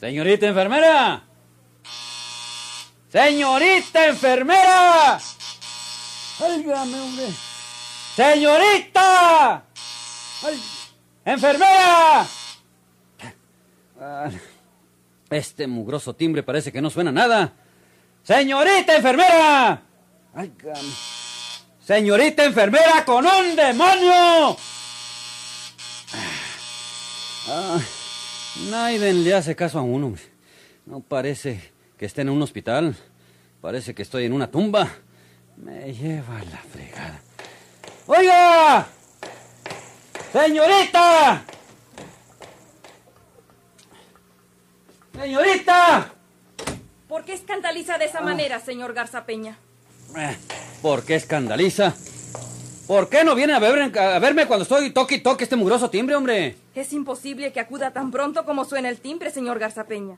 Señorita enfermera. Señorita enfermera. Álgame, hombre. Señorita. Ay, Enfermera. Ah, Este mugroso timbre parece que no suena nada. Señorita enfermera. Álgame. Señorita enfermera con un demonio. Ah, Naiden le hace caso a uno. hombre. No parece que esté en un hospital. Parece que estoy en una tumba. Me lleva la fregada. ¡Oiga! ¡Señorita! ¡Señorita! ¿Por qué escandaliza de esa manera, señor Garza Peña? Eh, ¿Por qué escandaliza? ¿Por qué no viene a, ver- a verme cuando estoy toque y toque este mugroso timbre, hombre? Es imposible que acuda tan pronto como suena el timbre, señor Garza Peña.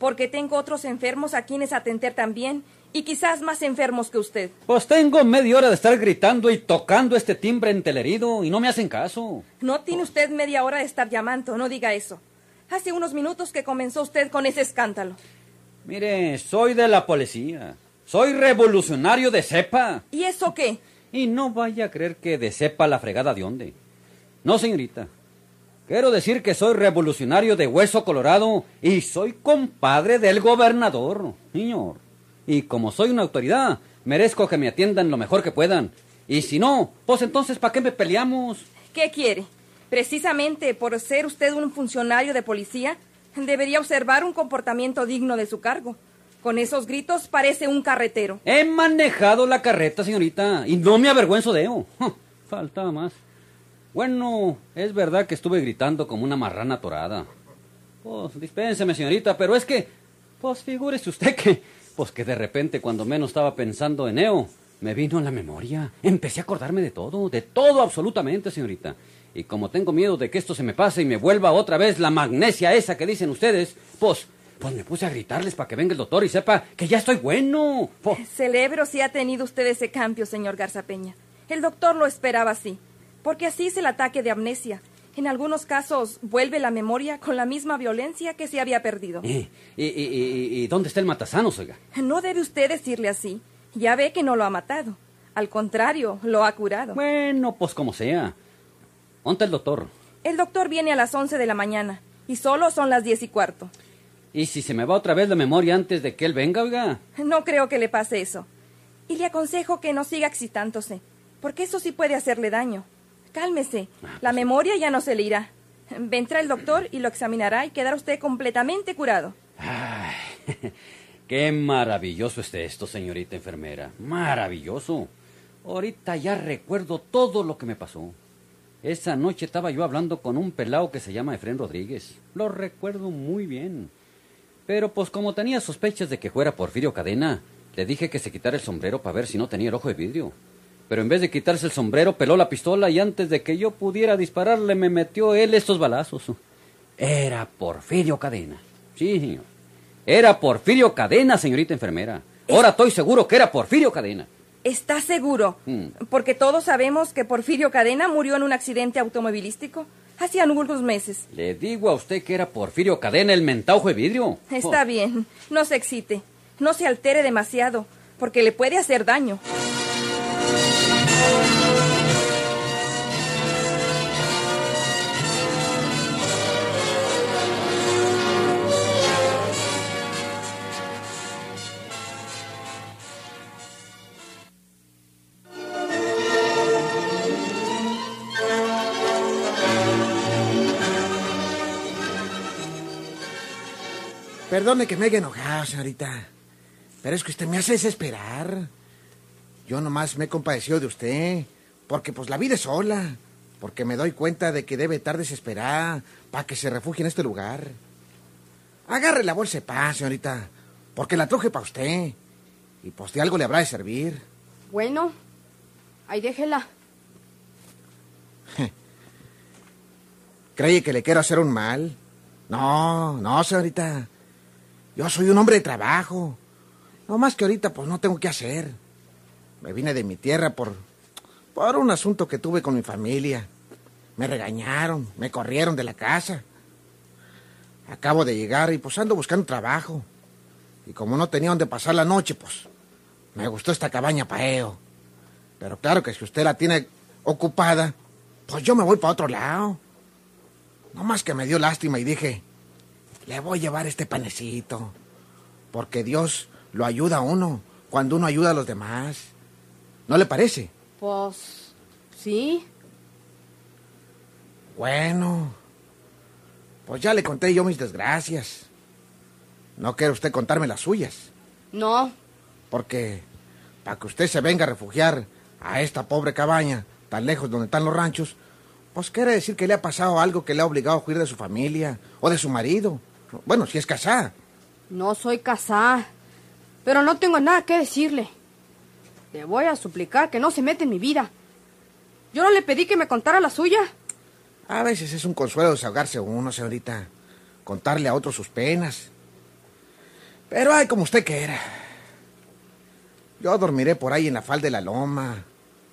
Porque tengo otros enfermos a quienes atender también, y quizás más enfermos que usted. Pues tengo media hora de estar gritando y tocando este timbre entelerido y no me hacen caso. No tiene usted media hora de estar llamando, no diga eso. Hace unos minutos que comenzó usted con ese escándalo. Mire, soy de la policía. Soy revolucionario de cepa. ¿Y eso qué? Y no vaya a creer que de cepa la fregada de dónde. No, señorita. Quiero decir que soy revolucionario de hueso colorado y soy compadre del gobernador, señor. Y como soy una autoridad, merezco que me atiendan lo mejor que puedan. Y si no, pues entonces, ¿para qué me peleamos? ¿Qué quiere? Precisamente por ser usted un funcionario de policía, debería observar un comportamiento digno de su cargo. Con esos gritos parece un carretero. He manejado la carreta, señorita, y no me avergüenzo de ello. Faltaba más. Bueno, es verdad que estuve gritando como una marrana torada. Pues, dispénseme, señorita, pero es que, pues, figúrese usted que, pues, que de repente, cuando menos estaba pensando en Eo, me vino a la memoria. Empecé a acordarme de todo, de todo absolutamente, señorita. Y como tengo miedo de que esto se me pase y me vuelva otra vez la magnesia esa que dicen ustedes, pues, pues me puse a gritarles para que venga el doctor y sepa que ya estoy bueno. Celebro si ha tenido usted ese cambio, señor Garza Peña. El doctor lo esperaba así, porque así es el ataque de amnesia. En algunos casos vuelve la memoria con la misma violencia que se había perdido. ¿Y, y, y- y- y dónde está el matasanos, oiga? No debe usted decirle así. Ya ve que no lo ha matado. Al contrario, lo ha curado. Bueno, pues como sea. ¿Dónde está el doctor? El doctor viene a las 11 de la mañana y solo son las diez y cuarto. ¿Y si se me va otra vez la memoria antes de que él venga, oiga? No creo que le pase eso. Y le aconsejo que no siga excitándose, porque eso sí puede hacerle daño. Cálmese, la memoria ya no se le irá. Vendrá el doctor y lo examinará y quedará usted completamente curado. Ay, qué maravilloso es esto, señorita enfermera. Maravilloso. Ahorita ya recuerdo todo lo que me pasó. Esa noche estaba yo hablando con un pelao que se llama Efrén Rodríguez. Lo recuerdo muy bien. Pero pues como tenía sospechas de que fuera Porfirio Cadena, le dije que se quitara el sombrero para ver si no tenía el ojo de vidrio. Pero en vez de quitarse el sombrero, peló la pistola y antes de que yo pudiera dispararle, me metió él estos balazos. Era Porfirio Cadena. Sí, señor. Era Porfirio Cadena, señorita enfermera. Ahora estoy seguro que era Porfirio Cadena. ¿Está seguro? Mm. Porque todos sabemos que Porfirio Cadena murió en un accidente automovilístico hace algunos meses. Le digo a usted que era Porfirio Cadena el mentaujo de vidrio. Está Oh. bien, no se excite, no se altere demasiado, porque le puede hacer daño. Perdone que me haya enojado, señorita. Pero es que usted me hace desesperar. Yo nomás me he compadecido de usted. Porque pues la vida es sola. Porque me doy cuenta de que debe estar desesperada para que se refugie en este lugar. Agarre la bolsa de paz, señorita. Porque la truje para usted. Y pues de algo le habrá de servir. Bueno, ahí déjela. ¿Cree que le quiero hacer un mal? No, no, señorita. Yo soy un hombre de trabajo. No más que ahorita, pues no tengo que hacer. Me vine de mi tierra por, por un asunto que tuve con mi familia. Me regañaron, me corrieron de la casa. Acabo de llegar y pues ando buscando trabajo. Y como no tenía donde pasar la noche, pues me gustó esta cabaña paeo. Pero claro que si usted la tiene ocupada, pues yo me voy para otro lado. No más que me dio lástima y dije, le voy a llevar este panecito. Porque Dios lo ayuda a uno cuando uno ayuda a los demás. ¿No le parece? Pues, sí. Bueno, pues ya le conté yo mis desgracias. ¿No quiere usted contarme las suyas? No, Porque para que usted se venga a refugiar a esta pobre cabaña, tan lejos donde están los ranchos, pues quiere decir que le ha pasado algo que le ha obligado a huir de su familia o de su marido. Bueno, si es casada. no soy casada. Pero no tengo nada que decirle. Le voy a suplicar que no se meta en mi vida. Yo no le pedí que me contara la suya. A veces es un consuelo desahogarse uno, señorita. Contarle a otros sus penas. Pero ay, como usted quiera. Yo dormiré por ahí en la falda de la loma.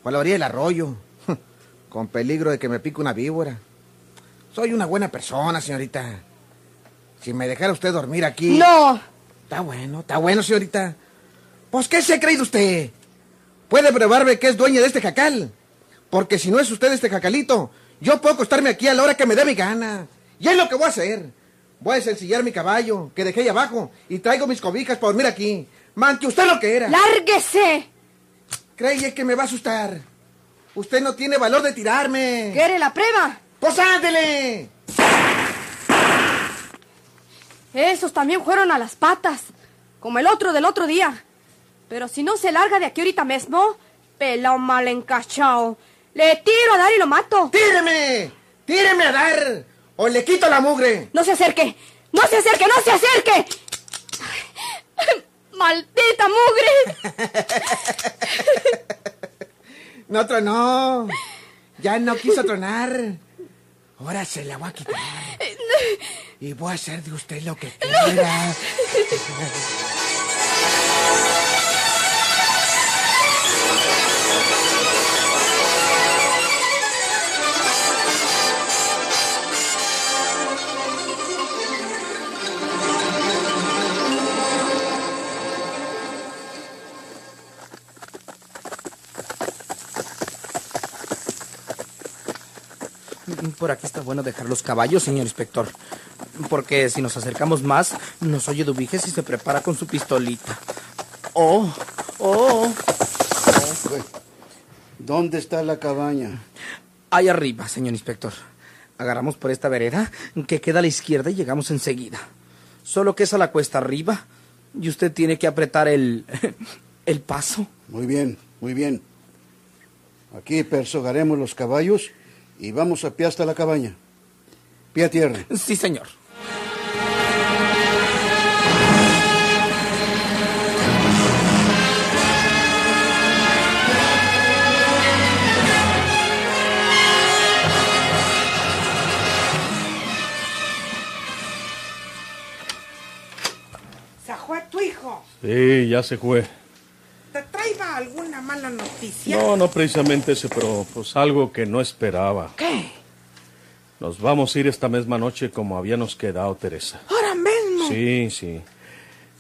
O a la orilla del arroyo. Con peligro de que me pique una víbora. Soy una buena persona, señorita. Si me dejara usted dormir aquí. No. Está bueno, está bueno, señorita. Pues, ¿qué se ha creído usted? Puede probarme que es dueña de este jacal. Porque si no es usted este jacalito, yo puedo acostarme aquí a la hora que me dé mi gana. Y es lo que voy a hacer. Voy a sencillar mi caballo, que dejé ahí abajo, y traigo mis cobijas para dormir aquí. Man, que usted lo que era. ¡Lárguese! Creí que me va a asustar. Usted no tiene valor de tirarme. ¿Quiere la prueba? ¡Pues ándele! Esos también fueron a las patas, como el otro del otro día. Pero si no se larga de aquí ahorita mismo, pelao mal encachao. Le tiro a dar y lo mato. ¡Tíreme! ¡Tíreme a dar! ¡O le quito la mugre! ¡No se acerque! ¡No se acerque! ¡No se acerque! ¡Maldita mugre! No tronó. Ya no quiso tronar. Ahora se la voy a quitar. Y voy a hacer de usted lo que quiera. Por bueno dejar los caballos, señor inspector. Porque si nos acercamos más, nos oye Dubiges y se prepara con su pistolita. Oh, oh, ¿Dónde está la cabaña? ahí arriba, señor inspector. Agarramos por esta vereda que queda a la izquierda y llegamos enseguida. Solo que es a la cuesta arriba y usted tiene que apretar el, el paso. Muy bien, muy bien. Aquí persogaremos los caballos y vamos a pie hasta la cabaña. Pie a tierra. Sí, señor. ¿Se fue tu hijo? Sí, ya se fue. No, no precisamente ese, pero pues algo que no esperaba. ¿Qué? Nos vamos a ir esta misma noche como habíamos quedado, Teresa. ¿Ahora mismo? Sí, sí.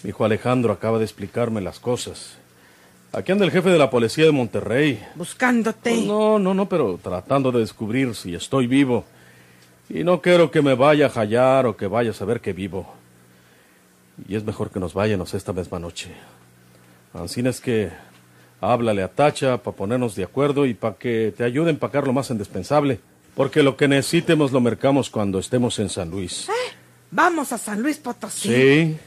Mi hijo Alejandro acaba de explicarme las cosas. Aquí anda el jefe de la policía de Monterrey. Buscándote. Pues no, no, no, pero tratando de descubrir si estoy vivo. Y no quiero que me vaya a hallar o que vaya a saber que vivo. Y es mejor que nos vayamos esta misma noche. Así es que háblale a Tacha para ponernos de acuerdo y para que te ayude a empacar lo más indispensable. Porque lo que necesitemos lo mercamos cuando estemos en San Luis. Vamos a San Luis Potosí. Sí,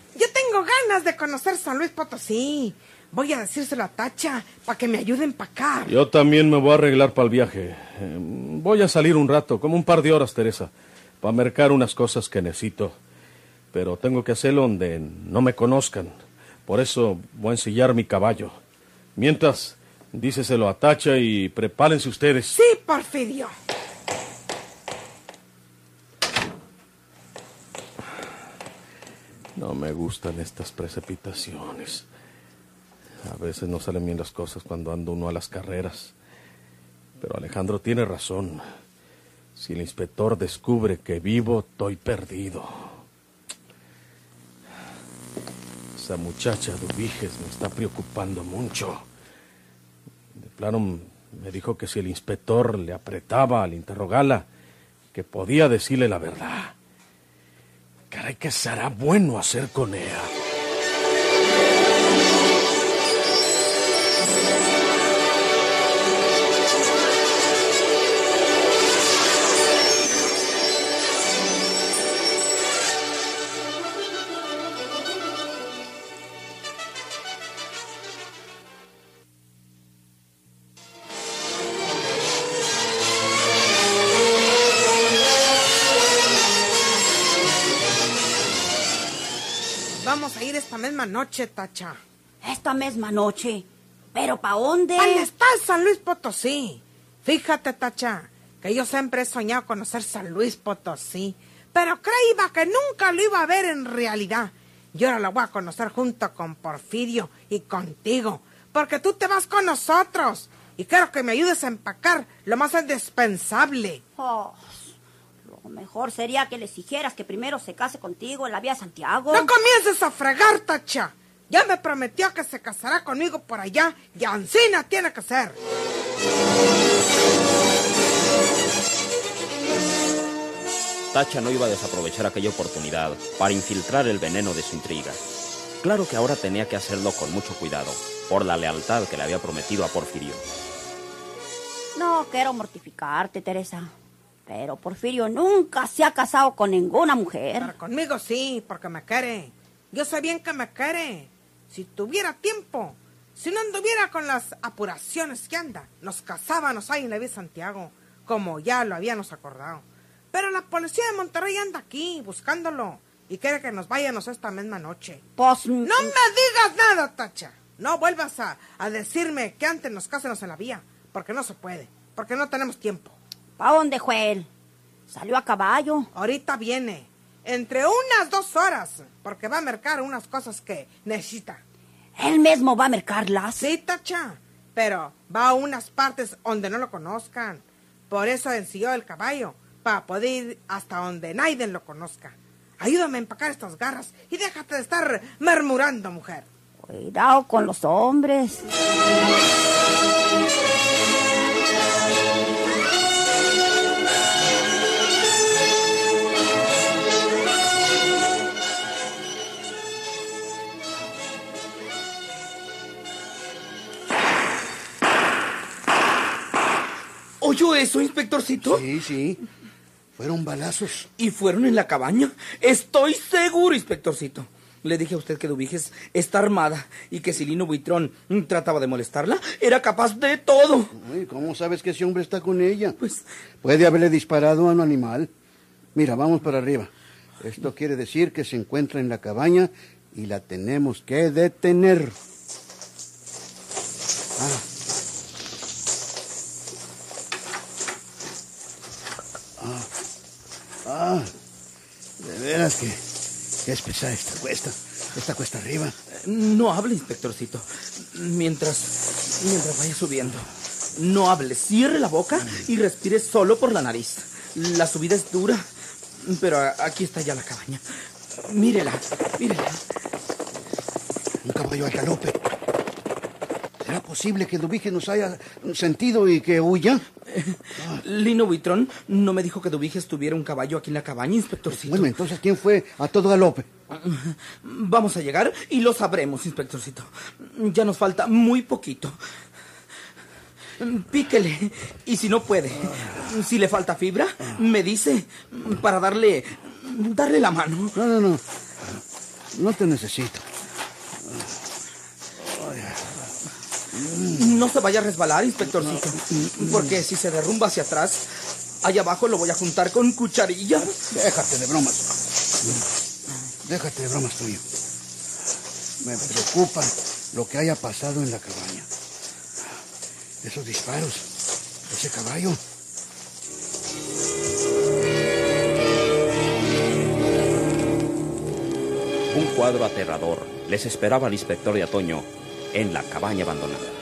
ganas de conocer San Luis Potosí. Voy a decírselo a Tacha para que me ayude a empacar. Yo también me voy a arreglar para el viaje. Eh, voy a salir un rato, como un par de horas, Teresa, para mercar unas cosas que necesito. Pero tengo que hacerlo donde no me conozcan. Por eso voy a ensillar mi caballo. Mientras, díceselo a Tacha y prepárense ustedes. Sí, Porfirio. No me gustan estas precipitaciones. A veces no salen bien las cosas cuando anda uno a las carreras. Pero Alejandro tiene razón. Si el inspector descubre que vivo, estoy perdido. Esa muchacha Dubiges me está preocupando mucho. De plano me dijo que si el inspector le apretaba al interrogarla, que podía decirle la verdad. Caray, ¿qué será bueno hacer con ella? Vamos a ir esta misma noche, Tacha. Esta misma noche. ¿Pero pa' dónde? ¿Dónde está San Luis Potosí? Fíjate, Tacha, que yo siempre he soñado conocer San Luis Potosí, pero creía que nunca lo iba a ver en realidad. Y ahora lo voy a conocer junto con Porfirio y contigo, porque tú te vas con nosotros y quiero que me ayudes a empacar lo más indispensable. Oh, lo mejor sería que le exigieras que primero se case contigo en la vía Santiago. No comiences a fregar, Tacha. Ya me prometió que se casará conmigo por allá y Ancina tiene que ser. Tacha no iba a desaprovechar aquella oportunidad para infiltrar el veneno de su intriga. Claro que ahora tenía que hacerlo con mucho cuidado, por la lealtad que le había prometido a Porfirio. No quiero mortificarte, Teresa. Pero Porfirio nunca se ha casado con ninguna mujer. Pero conmigo sí, porque me quiere. Yo sé bien que me quiere. Si tuviera tiempo, si no anduviera con las apuraciones que anda, nos casábamos ahí en la vía Santiago, como ya lo habíamos acordado. Pero la policía de Monterrey anda aquí buscándolo y quiere que nos vayamos esta misma noche. Pues... No me digas nada, Tacha. No vuelvas a, a decirme que antes nos casemos en la vía, porque no se puede, porque no tenemos tiempo. ¿Pa dónde fue él? ¿Salió a caballo? Ahorita viene. Entre unas dos horas, porque va a mercar unas cosas que necesita. ¿Él mismo va a mercarlas? Sí, Tacha, pero va a unas partes donde no lo conozcan. Por eso ensilló el caballo, para poder ir hasta donde nadie lo conozca. Ayúdame a empacar estas garras y déjate de estar murmurando, mujer. Cuidado con los hombres. Eso, inspectorcito? Sí, sí. Fueron balazos. ¿Y fueron en la cabaña? Estoy seguro, inspectorcito. Le dije a usted que Dubiges está armada y que si Lino Buitrón trataba de molestarla, era capaz de todo. Ay, ¿Cómo sabes que ese hombre está con ella? Pues Puede haberle disparado a un animal. Mira, vamos para arriba. Esto quiere decir que se encuentra en la cabaña y la tenemos que detener. Ah. Ah. Ah. De veras que, que es pesada esta cuesta. Esta cuesta arriba. no hable, inspectorcito. Mientras, mientras vaya subiendo. No hable, cierre la boca y respire solo por la nariz. La subida es dura, pero aquí está ya la cabaña. Mírela, mírela. Un caballo al galope. ¿Será posible que Dubige nos haya sentido y que huya? Lino Buitrón no me dijo que Dubiges tuviera un caballo aquí en la cabaña, inspectorcito. Bueno, entonces, ¿quién fue a todo galope? Vamos a llegar y lo sabremos, inspectorcito. Ya nos falta muy poquito. Píquele. Y si no puede, si le falta fibra, me dice para darle darle la mano. No, no, no. No te necesito. No se vaya a resbalar, inspectorcito. Porque si se derrumba hacia atrás, allá abajo lo voy a juntar con cucharilla. Déjate de bromas. Déjate de bromas tuyo. Me preocupa lo que haya pasado en la cabaña. Esos disparos, ese caballo. Un cuadro aterrador les esperaba al inspector de Atoño en la cabaña abandonada.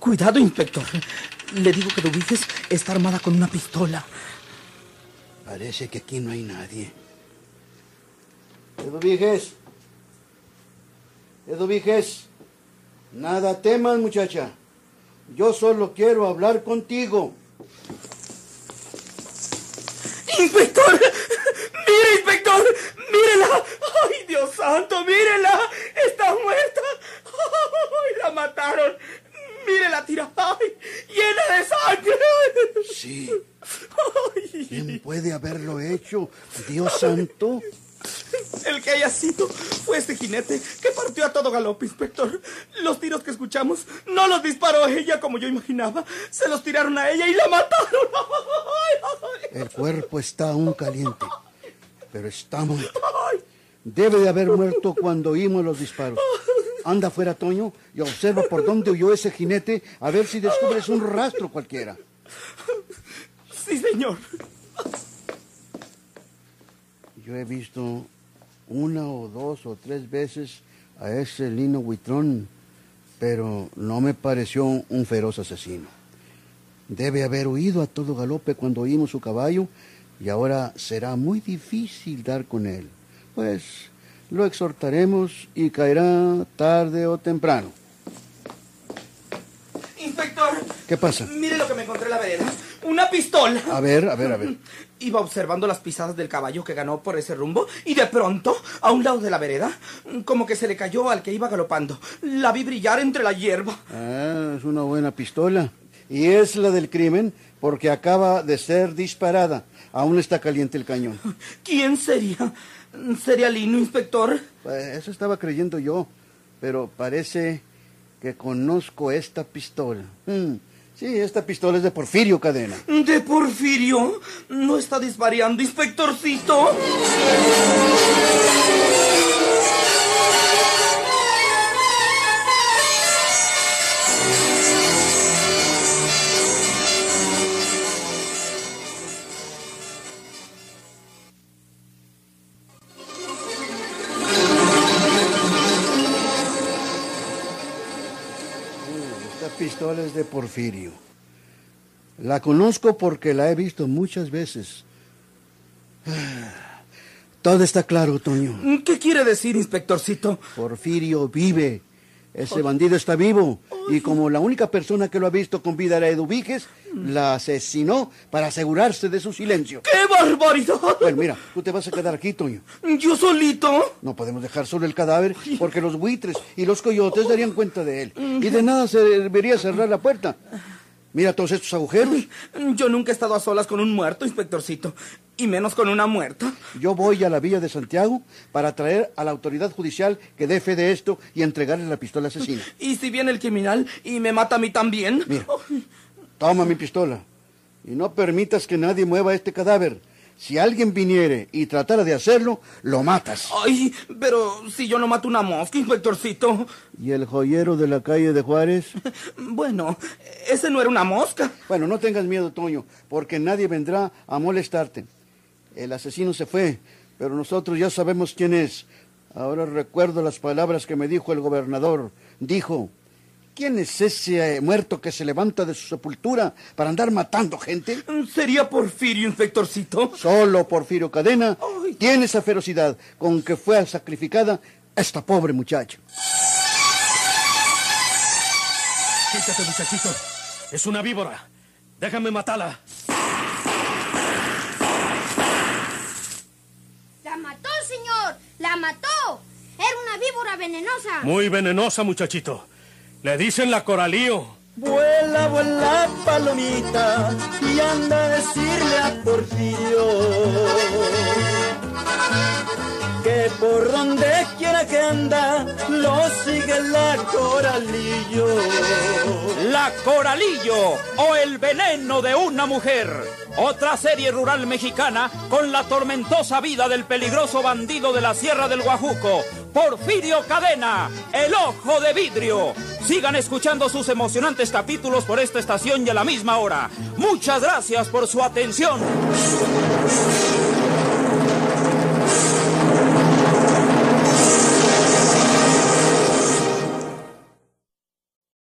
Cuidado, inspector. Le digo que Dubiges está armada con una pistola. Parece que aquí no hay nadie. Eduviges. Eduviges. Nada temas, muchacha. Yo solo quiero hablar contigo. ¡Inspector! ¡Mire, inspector! ¡Mírela! ¡Ay, Dios santo! ¡Mírela! ¡Está muerta! ¡Ay, la mataron! ¡Mire la tira! ¡Ay, llena de sangre! Sí. ¿Quién puede haberlo hecho? Dios santo. El que haya sido fue este jinete que partió a todo galope, inspector. Los tiros que escuchamos no los disparó ella como yo imaginaba. Se los tiraron a ella y la mataron. El cuerpo está aún caliente, pero está muerto. Debe de haber muerto cuando oímos los disparos. Anda afuera, Toño, y observa por dónde huyó ese jinete a ver si descubres un rastro cualquiera. Sí, señor. Yo he visto una o dos o tres veces a ese lino buitrón, pero no me pareció un feroz asesino. Debe haber huido a todo galope cuando oímos su caballo y ahora será muy difícil dar con él. Pues lo exhortaremos y caerá tarde o temprano. Inspector. ¿Qué pasa? Mire lo que me encontré en la vereda. Una pistola. A ver, a ver, a ver. Iba observando las pisadas del caballo que ganó por ese rumbo y de pronto, a un lado de la vereda, como que se le cayó al que iba galopando. La vi brillar entre la hierba. Ah, es una buena pistola. Y es la del crimen porque acaba de ser disparada. Aún está caliente el cañón. ¿Quién sería? ¿Sería Lino, inspector? Pues eso estaba creyendo yo, pero parece que conozco esta pistola. Mm, Sí, esta pistola es de Porfirio Cadena. ¿De Porfirio? ¿No está disvariando, inspectorcito? Pistola es de Porfirio. La conozco porque la he visto muchas veces. Todo está claro, Toño. ¿Qué quiere decir, inspectorcito? Porfirio vive. Ese bandido está vivo. Y como la única persona que lo ha visto con vida era Eduviges, la asesinó para asegurarse de su silencio. ¡Qué barbaridad! Bueno, mira, tú te vas a quedar aquí, Toño. ¿Yo solito? No podemos dejar solo el cadáver porque los buitres y los coyotes darían cuenta de él. Y de nada serviría cerrar la puerta. Mira todos estos agujeros. Yo nunca he estado a solas con un muerto, inspectorcito. Y menos con una muerta. Yo voy a la villa de Santiago para traer a la autoridad judicial que dé fe de esto y entregarle la pistola asesina. ¿Y si viene el criminal y me mata a mí también? Mira, toma mi pistola y no permitas que nadie mueva este cadáver. Si alguien viniere y tratara de hacerlo, lo matas. Ay, pero si yo no mato una mosca, inspectorcito. ¿Y el joyero de la calle de Juárez? Bueno, ese no era una mosca. Bueno, no tengas miedo, Toño, porque nadie vendrá a molestarte. El asesino se fue, pero nosotros ya sabemos quién es. Ahora recuerdo las palabras que me dijo el gobernador. Dijo, ¿quién es ese eh, muerto que se levanta de su sepultura para andar matando gente? ¿Sería Porfirio, inspectorcito? Solo Porfirio Cadena tiene esa ferocidad con que fue sacrificada esta pobre muchacha. Quítate, muchachito. Es una víbora. Déjame matarla. Mató, señor! ¡La mató! Era una víbora venenosa. Muy venenosa, muchachito. Le dicen la coralío. Vuela, vuela, palomita, y anda a decirle a Porfirio que por donde quiera que anda lo sigue la coralillo. La Coralillo o el veneno de una mujer. Otra serie rural mexicana con la tormentosa vida del peligroso bandido de la Sierra del Guajuco, Porfirio Cadena, el ojo de vidrio. Sigan escuchando sus emocionantes capítulos por esta estación y a la misma hora. Muchas gracias por su atención.